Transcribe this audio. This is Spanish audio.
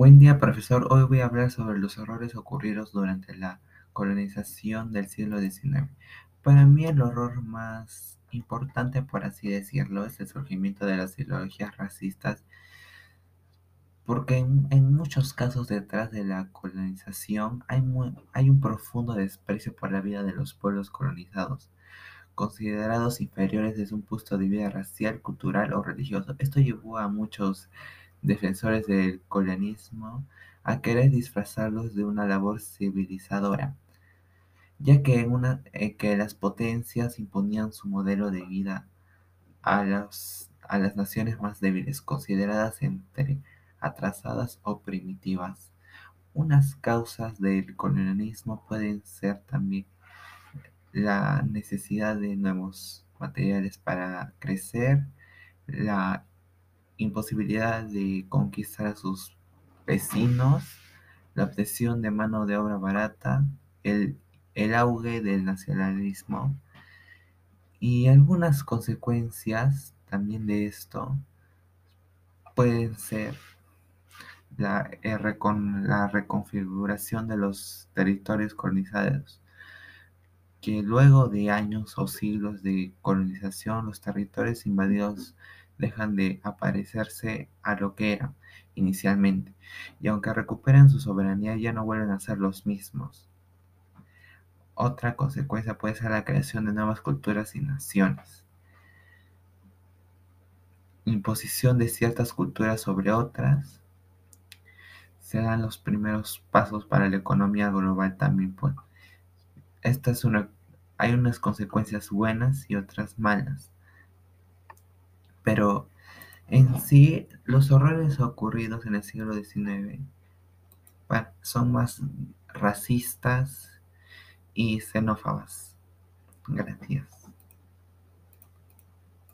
Buen día, profesor. Hoy voy a hablar sobre los horrores ocurridos durante la colonización del siglo XIX. Para mí el horror más importante, por así decirlo, es el surgimiento de las ideologías racistas, porque en, muchos casos detrás de la colonización hay, hay un profundo desprecio por la vida de los pueblos colonizados considerados inferiores desde un punto de vista racial, cultural o religioso. Esto llevó a muchos defensores del colonialismo a querer disfrazarlos de una labor civilizadora, ya que, una, eh, que las potencias imponían su modelo de vida a, a las naciones más débiles, consideradas entre atrasadas o primitivas. Unas causas del colonialismo pueden ser también la necesidad de nuevos materiales para crecer, la imposibilidad de conquistar a sus vecinos, la obsesión de mano de obra barata, el, el auge del nacionalismo y algunas consecuencias también de esto pueden ser la, la reconfiguración de los territorios colonizados, que luego de años o siglos de colonización los territorios invadidos dejan de aparecerse a lo que eran inicialmente, y aunque recuperan su soberanía ya no vuelven a ser los mismos. Otra consecuencia puede ser la creación de nuevas culturas y naciones. Imposición de ciertas culturas sobre otras se dan los primeros pasos para la economía global también. Pues. Hay unas consecuencias buenas y otras malas. Pero en sí, los horrores ocurridos en el siglo XIX son más racistas y xenófobas. Gracias.